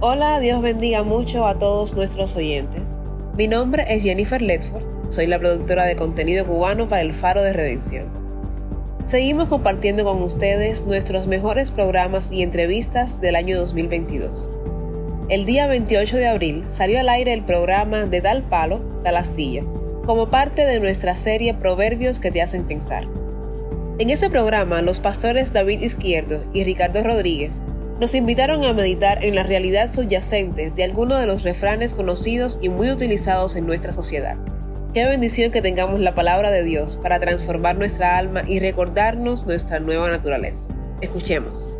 Hola, Dios bendiga mucho a todos nuestros oyentes. Mi nombre es Jennifer Ledford, soy la productora de contenido cubano para el Faro de Redención. Seguimos compartiendo con ustedes nuestros mejores programas y entrevistas del año 2022. El día 28 de abril salió al aire el programa De Tal Palo, Tal Astilla, como parte de nuestra serie Proverbios que te hacen pensar. En ese programa, los pastores David Izquierdo y Ricardo Rodríguez nos invitaron a meditar en la realidad subyacente de algunos de los refranes conocidos y muy utilizados en nuestra sociedad. Qué bendición que tengamos la palabra de Dios para transformar nuestra alma y recordarnos nuestra nueva naturaleza. Escuchemos.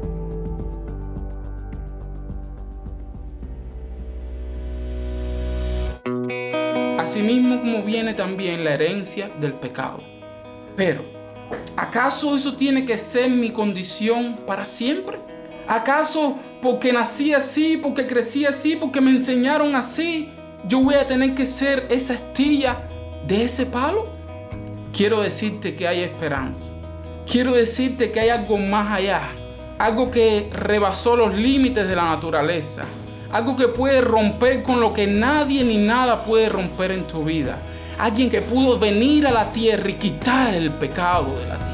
Asimismo como viene también la herencia del pecado. Pero, ¿acaso eso tiene que ser mi condición para siempre? ¿Acaso porque nací así, porque crecí así, porque me enseñaron así, yo voy a tener que ser esa astilla de ese palo? Quiero decirte que hay esperanza. Quiero decirte que hay algo más allá. Algo que rebasó los límites de la naturaleza. Algo que puede romper con lo que nadie ni nada puede romper en tu vida. Alguien que pudo venir a la tierra y quitar el pecado de la tierra.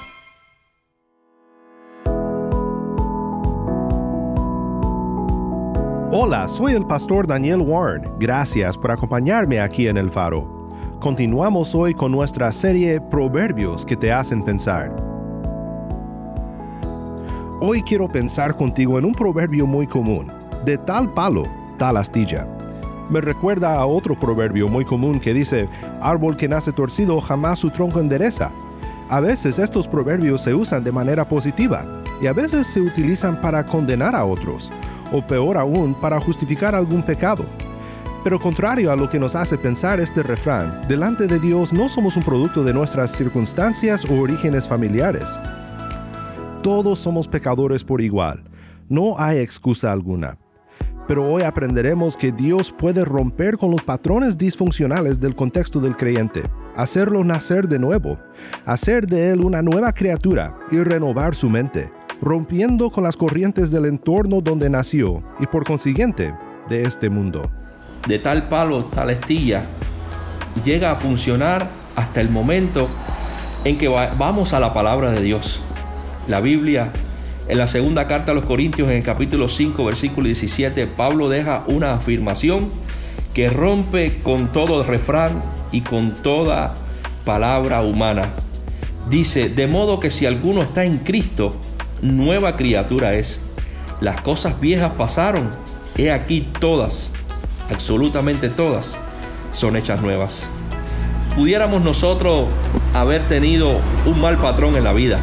Hola, soy el pastor Daniel Warren. Gracias por acompañarme aquí en El Faro. Continuamos hoy con nuestra serie Proverbios que te hacen pensar. Hoy quiero pensar contigo en un proverbio muy común, de tal palo, tal astilla. Me recuerda a otro proverbio muy común que dice, árbol que nace torcido jamás su tronco endereza. A veces estos proverbios se usan de manera positiva y a veces se utilizan para condenar a otros o peor aún, para justificar algún pecado. Pero contrario a lo que nos hace pensar este refrán, delante de Dios no somos un producto de nuestras circunstancias o orígenes familiares. Todos somos pecadores por igual, no hay excusa alguna. Pero hoy aprenderemos que Dios puede romper con los patrones disfuncionales del contexto del creyente, hacerlo nacer de nuevo, hacer de él una nueva criatura y renovar su mente rompiendo con las corrientes del entorno donde nació y por consiguiente de este mundo. De tal palo, tal estilla, llega a funcionar hasta el momento en que vamos a la palabra de Dios. La Biblia, en la segunda carta a los Corintios, en el capítulo 5, versículo 17, Pablo deja una afirmación que rompe con todo refrán y con toda palabra humana. Dice, de modo que si alguno está en Cristo, nueva criatura es. Las cosas viejas pasaron, he aquí todas, absolutamente todas, son hechas nuevas. Pudiéramos nosotros haber tenido un mal patrón en la vida,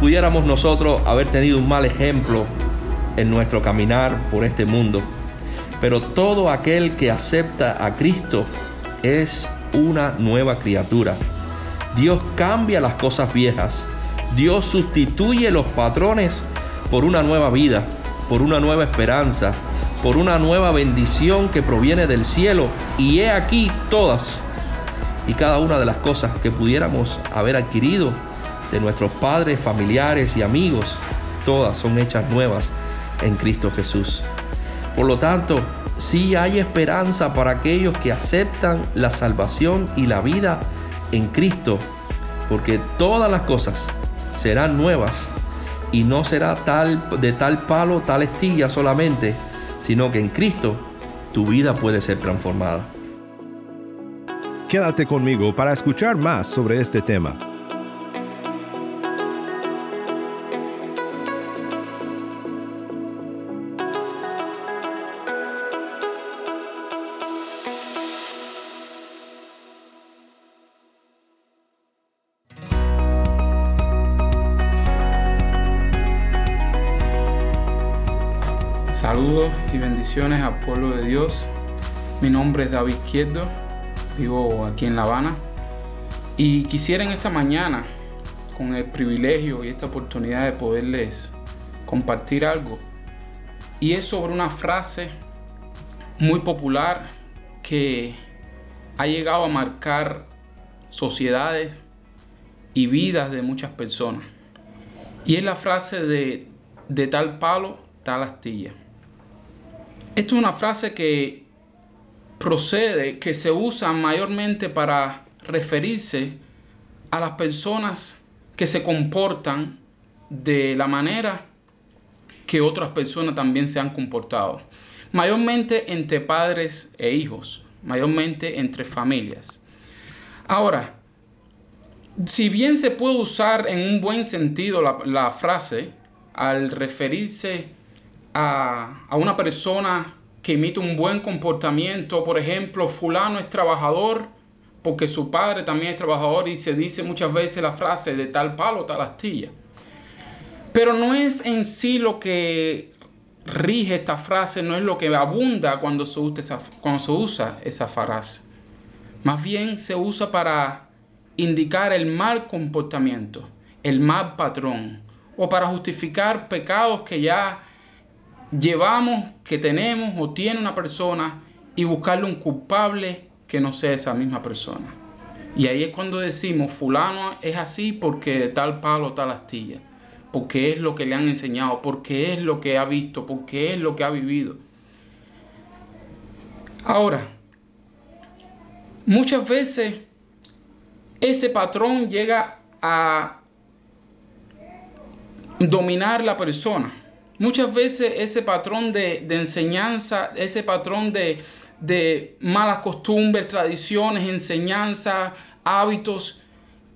pudiéramos nosotros haber tenido un mal ejemplo en nuestro caminar por este mundo, pero todo aquel que acepta a Cristo es una nueva criatura. Dios cambia las cosas viejas Dios sustituye los patrones por una nueva vida, por una nueva esperanza, por una nueva bendición que proviene del cielo. Y he aquí todas y cada una de las cosas que pudiéramos haber adquirido de nuestros padres, familiares y amigos, todas son hechas nuevas en Cristo Jesús. Por lo tanto, sí hay esperanza para aquellos que aceptan la salvación y la vida en Cristo, porque todas las cosas serán nuevas y no será tal de tal palo, tal estilla solamente, sino que en Cristo tu vida puede ser transformada. Quédate conmigo para escuchar más sobre este tema. Saludos y bendiciones al pueblo de Dios. Mi nombre es David Izquierdo, vivo aquí en La Habana y quisiera en esta mañana, con el privilegio y esta oportunidad de poderles compartir algo, y es sobre una frase muy popular que ha llegado a marcar sociedades y vidas de muchas personas. Y es la frase de, de tal palo, tal astilla. Esto es una frase que procede, que se usa mayormente para referirse a las personas que se comportan de la manera que otras personas también se han comportado. Mayormente entre padres e hijos, mayormente entre familias. Ahora, si bien se puede usar en un buen sentido la, la frase al referirse a, a una persona que imita un buen comportamiento, por ejemplo, fulano es trabajador porque su padre también es trabajador y se dice muchas veces la frase de tal palo, tal astilla. Pero no es en sí lo que rige esta frase, no es lo que abunda cuando se esa, cuando se usa esa frase. Más bien se usa para indicar el mal comportamiento, el mal patrón, o para justificar pecados que ya llevamos, que tenemos o tiene una persona y buscarle un culpable que no sea esa misma persona. Y ahí es cuando decimos, fulano es así porque tal palo, tal astilla, porque es lo que le han enseñado, porque es lo que ha visto, porque es lo que ha vivido. Ahora, muchas veces ese patrón llega a dominar la persona. Muchas veces ese patrón de, de enseñanza, ese patrón de, de, malas costumbres, tradiciones, enseñanzas, hábitos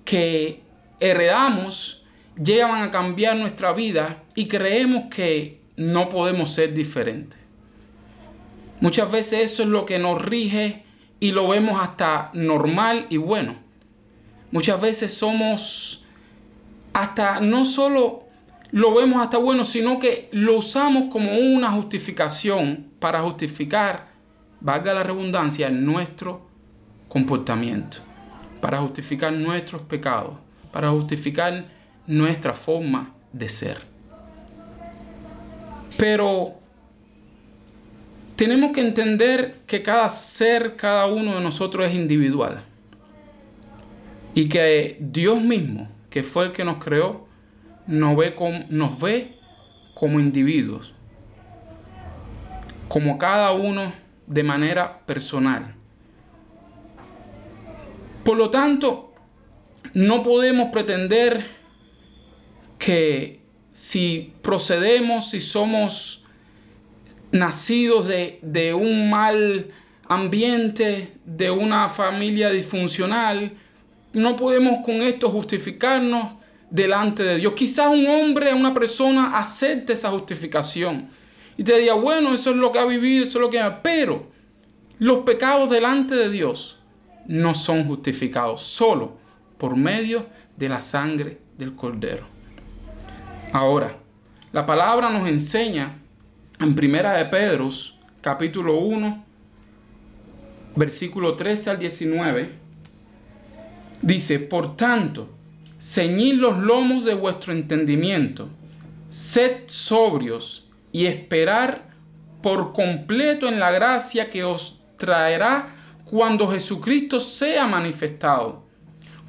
que heredamos, llegan a cambiar nuestra vida y creemos que no podemos ser diferentes. Muchas veces eso es lo que nos rige y lo vemos hasta normal y bueno. Muchas veces somos hasta no solo lo vemos hasta bueno, sino que lo usamos como una justificación para justificar, valga la redundancia, nuestro comportamiento, para justificar nuestros pecados, para justificar nuestra forma de ser. Pero tenemos que entender que cada ser, cada uno de nosotros es individual. Y que Dios mismo, que fue el que nos creó, nos ve como, nos ve como individuos. Como cada uno de manera personal. Por lo tanto, no podemos pretender que si procedemos, si somos nacidos de, de, un mal ambiente, de una familia disfuncional, no podemos con esto justificarnos delante de Dios. Quizás un hombre, una persona acepte esa justificación y te diga, bueno, eso es lo que ha vivido, eso es lo que ha... Pero los pecados delante de Dios no son justificados solo por medio de la sangre del Cordero. Ahora, la palabra nos enseña en Primera de Pedro, capítulo 1, versículo 13 al 19, dice, por tanto, ceñid los lomos de vuestro entendimiento, sed sobrios y esperar por completo en la gracia que os traerá cuando Jesucristo sea manifestado.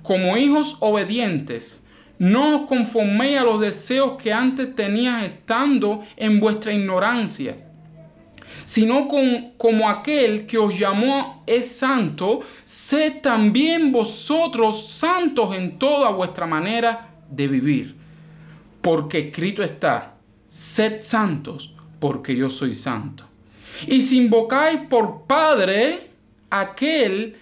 Como hijos obedientes, no os conforméis a los deseos que antes tenías estando en vuestra ignorancia, sino con, como aquel que os llamó es santo, sed también vosotros santos en toda vuestra manera de vivir. Porque escrito está, sed santos, porque yo soy santo. Y si invocáis por Padre aquel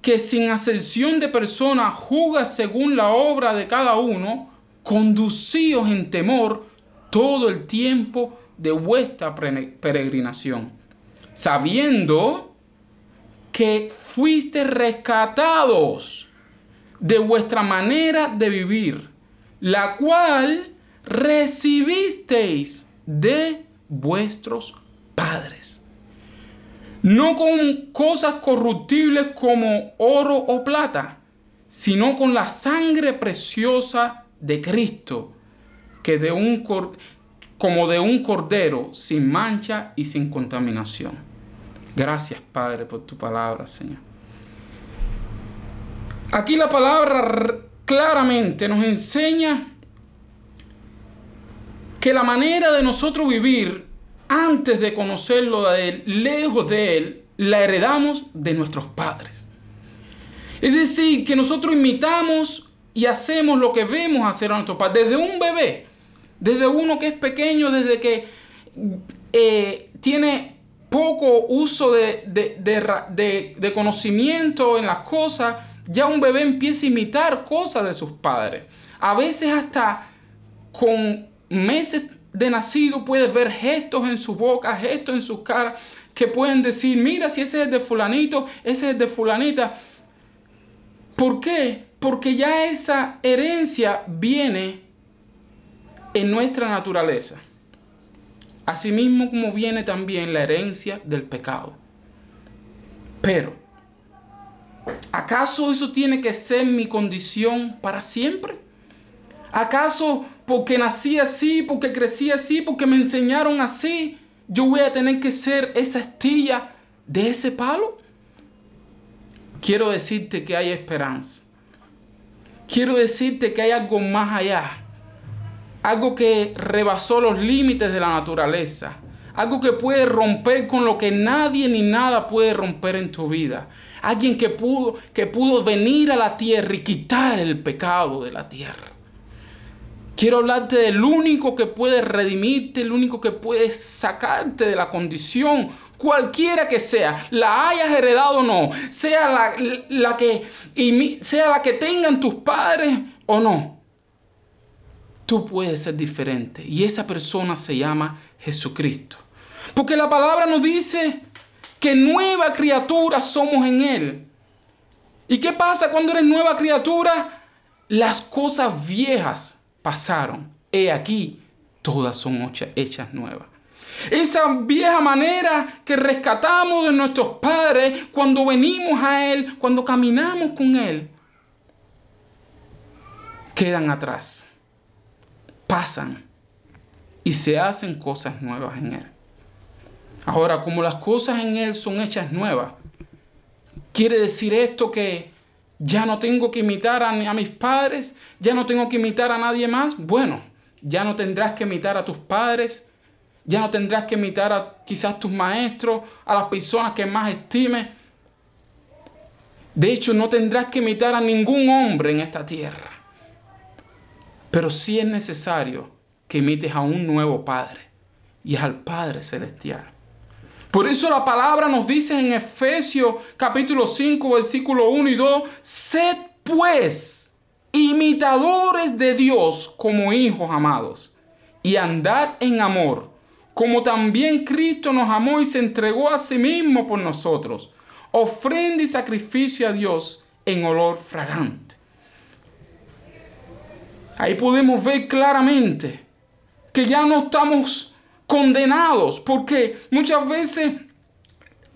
que sin ascensión de persona juzga según la obra de cada uno, conducíos en temor todo el tiempo de vuestra peregrinación, sabiendo que fuiste rescatados de vuestra manera de vivir, la cual recibisteis de vuestros padres. No con cosas corruptibles como oro o plata, sino con la sangre preciosa de Cristo, que de un como de un cordero sin mancha y sin contaminación. Gracias, Padre, por tu palabra, Señor. Aquí la palabra claramente nos enseña que la manera de nosotros vivir antes de conocerlo de Él, lejos de Él, la heredamos de nuestros padres. Es decir, que nosotros imitamos y hacemos lo que vemos hacer a nuestros padres. Desde un bebé, desde uno que es pequeño, desde que eh, tiene poco uso de, de conocimiento en las cosas, ya un bebé empieza a imitar cosas de sus padres. A veces hasta con meses de nacido puedes ver gestos en su boca, gestos en su cara, que pueden decir, mira si ese es de fulanito, ese es de fulanita. ¿Por qué? Porque ya esa herencia viene en nuestra naturaleza. Asimismo como viene también la herencia del pecado. Pero, ¿acaso eso tiene que ser mi condición para siempre? ¿Acaso porque nací así, porque crecí así, porque me enseñaron así, yo voy a tener que ser esa estilla de ese palo? Quiero decirte que hay esperanza. Quiero decirte que hay algo más allá. Algo que rebasó los límites de la naturaleza. Algo que puede romper con lo que nadie ni nada puede romper en tu vida. Alguien que pudo, que pudo venir a la tierra y quitar el pecado de la tierra. Quiero hablarte del único que puede redimirte, el único que puede sacarte de la condición, cualquiera que sea, la hayas heredado o no, sea la, la que, sea la que tengan tus padres o no. Tú puedes ser diferente y esa persona se llama Jesucristo. Porque la palabra nos dice que nueva criatura somos en Él. ¿Y qué pasa cuando eres nueva criatura? Las cosas viejas pasaron. He aquí, todas son hechas nuevas. Esa vieja manera que rescatamos de nuestros padres cuando venimos a Él, cuando caminamos con Él, quedan atrás, pasan y se hacen cosas nuevas en Él. Ahora, como las cosas en Él son hechas nuevas, quiere decir esto que ya no tengo que imitar a, mis padres, ya no tengo que imitar a nadie más. Bueno, ya no tendrás que imitar a tus padres, ya no tendrás que imitar a quizás tus maestros, a las personas que más estimes. De hecho, no tendrás que imitar a ningún hombre en esta tierra. Pero sí es necesario que imites a un nuevo Padre, y es al Padre Celestial. Por eso la palabra nos dice en Efesios capítulo 5, versículo 1 y 2, sed pues imitadores de Dios como hijos amados y andad en amor, como también Cristo nos amó y se entregó a sí mismo por nosotros, ofrenda y sacrificio a Dios en olor fragante. Ahí podemos ver claramente que ya no estamos condenados, porque muchas veces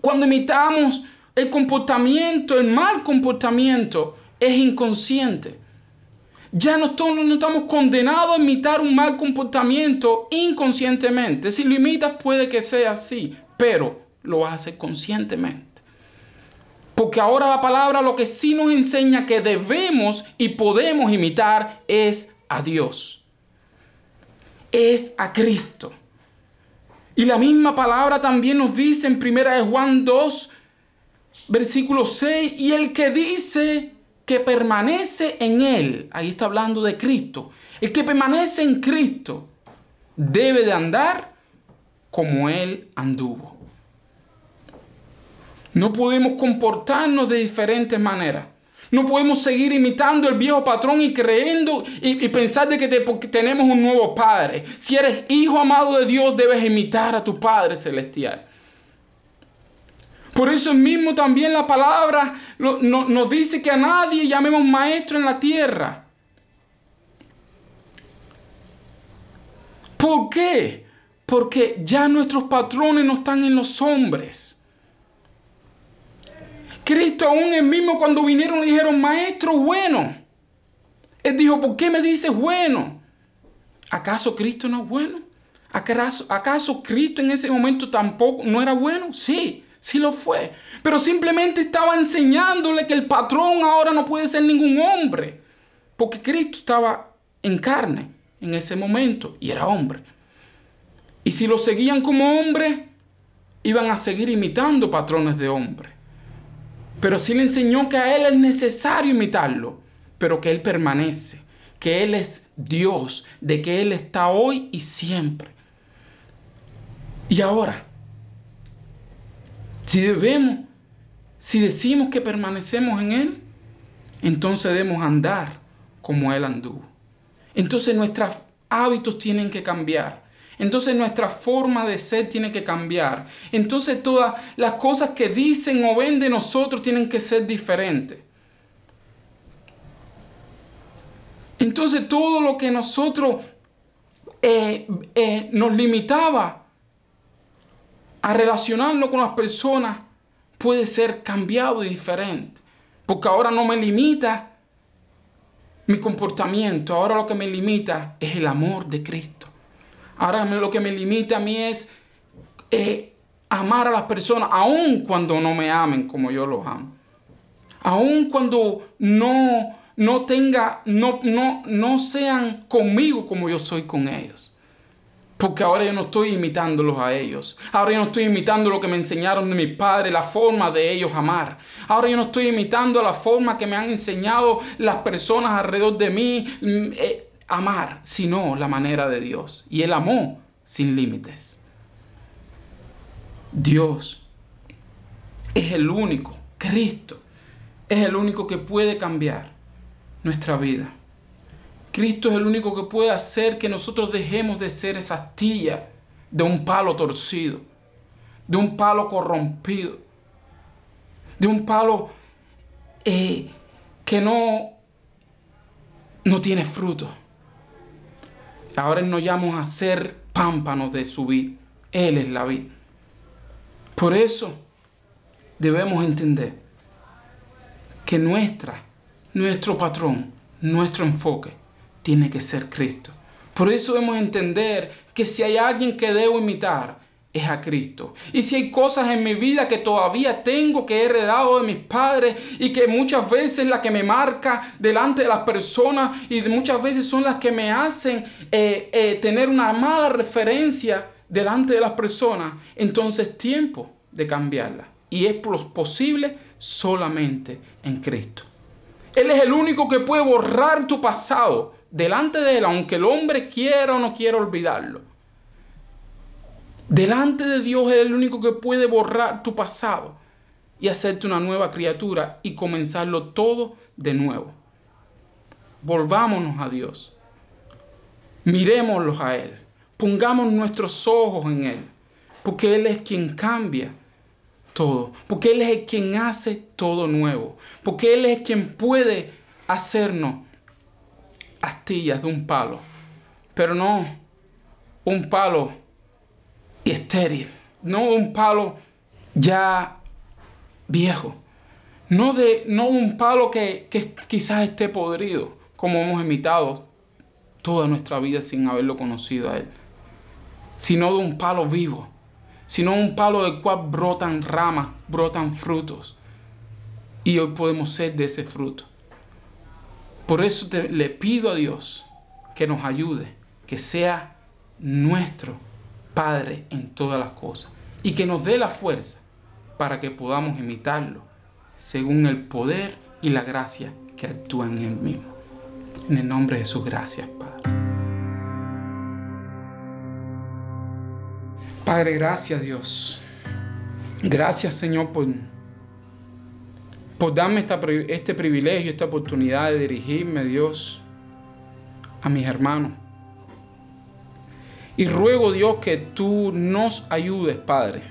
cuando imitamos el comportamiento, el mal comportamiento, es inconsciente. Ya no estamos, condenados a imitar un mal comportamiento inconscientemente. Si lo imitas puede que sea así, pero lo haces conscientemente. Porque ahora la palabra lo que sí nos enseña que debemos y podemos imitar es a Dios. Es a Cristo. Y la misma palabra también nos dice en 1 de Juan 2, versículo 6, y el que dice que permanece en él, ahí está hablando de Cristo, el que permanece en Cristo debe de andar como él anduvo. No podemos comportarnos de diferentes maneras. No podemos seguir imitando el viejo patrón y creyendo y, pensar de que tenemos un nuevo Padre. Si eres hijo amado de Dios, debes imitar a tu Padre celestial. Por eso mismo también la palabra nos dice que a nadie llamemos maestro en la tierra. ¿Por qué? Porque ya nuestros patrones no están en los hombres. Cristo aún el mismo cuando vinieron le dijeron, maestro bueno. Él dijo, ¿por qué me dices bueno? ¿Acaso Cristo no es bueno? ¿Acaso, ¿Acaso Cristo en ese momento tampoco no era bueno? Sí, sí lo fue. Pero simplemente estaba enseñándole que el patrón ahora no puede ser ningún hombre. Porque Cristo estaba en carne en ese momento y era hombre. Y si lo seguían como hombre, iban a seguir imitando patrones de hombre. Pero sí le enseñó que a él es necesario imitarlo, pero que él permanece, que él es Dios, de que él está hoy y siempre. Y ahora, si debemos, si decimos que permanecemos en él, entonces debemos andar como él anduvo. Entonces nuestros hábitos tienen que cambiar. Entonces nuestra forma de ser tiene que cambiar. Entonces todas las cosas que dicen o ven de nosotros tienen que ser diferentes. Entonces todo lo que nosotros eh, eh, nos limitaba a relacionarnos con las personas puede ser cambiado y diferente. Porque ahora no me limita mi comportamiento, ahora lo que me limita es el amor de Cristo. Ahora lo que me limita a mí es eh, amar a las personas, aun cuando no me amen como yo los amo. Aun cuando no, no tenga, no, no, no sean conmigo como yo soy con ellos. Porque ahora yo no estoy imitándolos a ellos. Ahora yo no estoy imitando lo que me enseñaron de mis padres, la forma de ellos amar. Ahora yo no estoy imitando la forma que me han enseñado las personas alrededor de mí mm, eh, amar, sino la manera de Dios. Y Él amó sin límites. Dios es el único, Cristo es el único que puede cambiar nuestra vida. Cristo es el único que puede hacer que nosotros dejemos de ser esa astilla de un palo torcido, de un palo corrompido, de un palo eh, que no, no tiene fruto. Ahora nos llamamos a ser pámpanos de su vida. Él es la vida. Por eso debemos entender que nuestra, nuestro patrón, nuestro enfoque tiene que ser Cristo. Por eso debemos entender que si hay alguien que debo imitar, es a Cristo. Y si hay cosas en mi vida que todavía tengo, que he heredado de mis padres y que muchas veces la que me marca delante de las personas y muchas veces son las que me hacen eh, eh, tener una mala referencia delante de las personas, entonces es tiempo de cambiarla. Y es posible solamente en Cristo. Él es el único que puede borrar tu pasado delante de Él, aunque el hombre quiera o no quiera olvidarlo. Delante de Dios es el único que puede borrar tu pasado y hacerte una nueva criatura y comenzarlo todo de nuevo. Volvámonos a Dios. Miremoslos a Él. Pongamos nuestros ojos en Él. Porque Él es quien cambia todo. Porque Él es quien hace todo nuevo. Porque Él es quien puede hacernos astillas de un palo, pero no un palo estéril, no un palo ya viejo, no, de, no un palo que, que quizás esté podrido, como hemos imitado toda nuestra vida sin haberlo conocido a Él, sino de un palo vivo, sino un palo del cual brotan ramas, brotan frutos. Y hoy podemos ser de ese fruto. Por eso le pido a Dios que nos ayude, que sea nuestro Padre en todas las cosas y que nos dé la fuerza para que podamos imitarlo según el poder y la gracia que actúan en Él mismo. En el nombre de Jesús, gracias, Padre. Padre, gracias Dios. Gracias Señor por por darme este privilegio, esta oportunidad de dirigirme, Dios, a mis hermanos. Y ruego, Dios, que tú nos ayudes, Padre,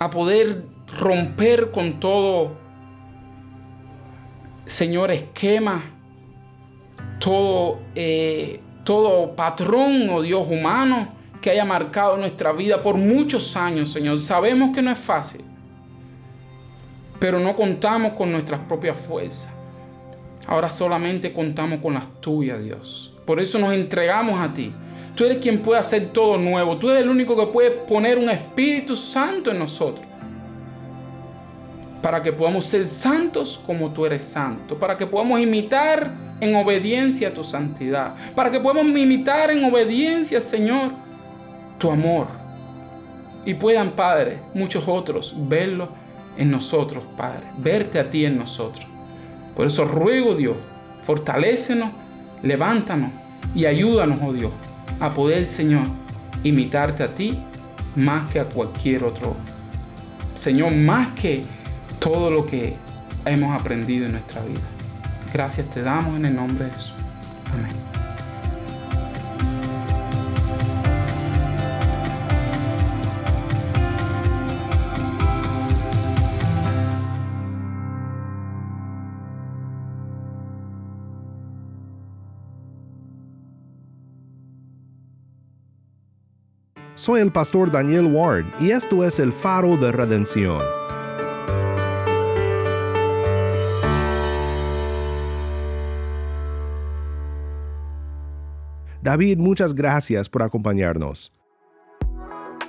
a poder romper con todo, Señor, esquema, todo, eh, todo patrón, oh Dios, humano que haya marcado nuestra vida por muchos años, Señor. Sabemos que no es fácil, pero no contamos con nuestras propias fuerzas. Ahora solamente contamos con las tuyas, Dios. Por eso nos entregamos a ti. Tú eres quien puede hacer todo nuevo. Tú eres el único que puede poner un Espíritu Santo en nosotros. Para que podamos ser santos como tú eres santo. Para que podamos imitar en obediencia a tu santidad. Para que podamos imitar en obediencia, Señor, tu amor. Y puedan, Padre, muchos otros verlo en nosotros, Padre. Verte a ti en nosotros. Por eso ruego, Dios, fortalécenos, levántanos y ayúdanos, oh Dios, a poder, Señor, imitarte a ti más que a cualquier otro. Señor, más que todo lo que hemos aprendido en nuestra vida. Gracias te damos en el nombre de Jesús. Amén. Soy el pastor Daniel Warren y esto es el faro de redención. David, muchas gracias por acompañarnos.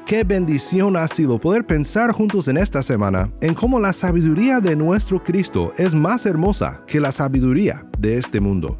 Qué bendición ha sido poder pensar juntos en esta semana en cómo la sabiduría de nuestro Cristo es más hermosa que la sabiduría de este mundo.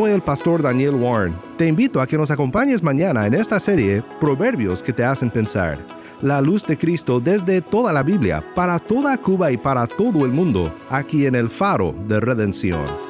Soy el pastor Daniel Warren. Te invito a que nos acompañes mañana en esta serie Proverbios que te hacen pensar. La luz de Cristo desde toda la Biblia, para toda Cuba y para todo el mundo, aquí en el faro de redención.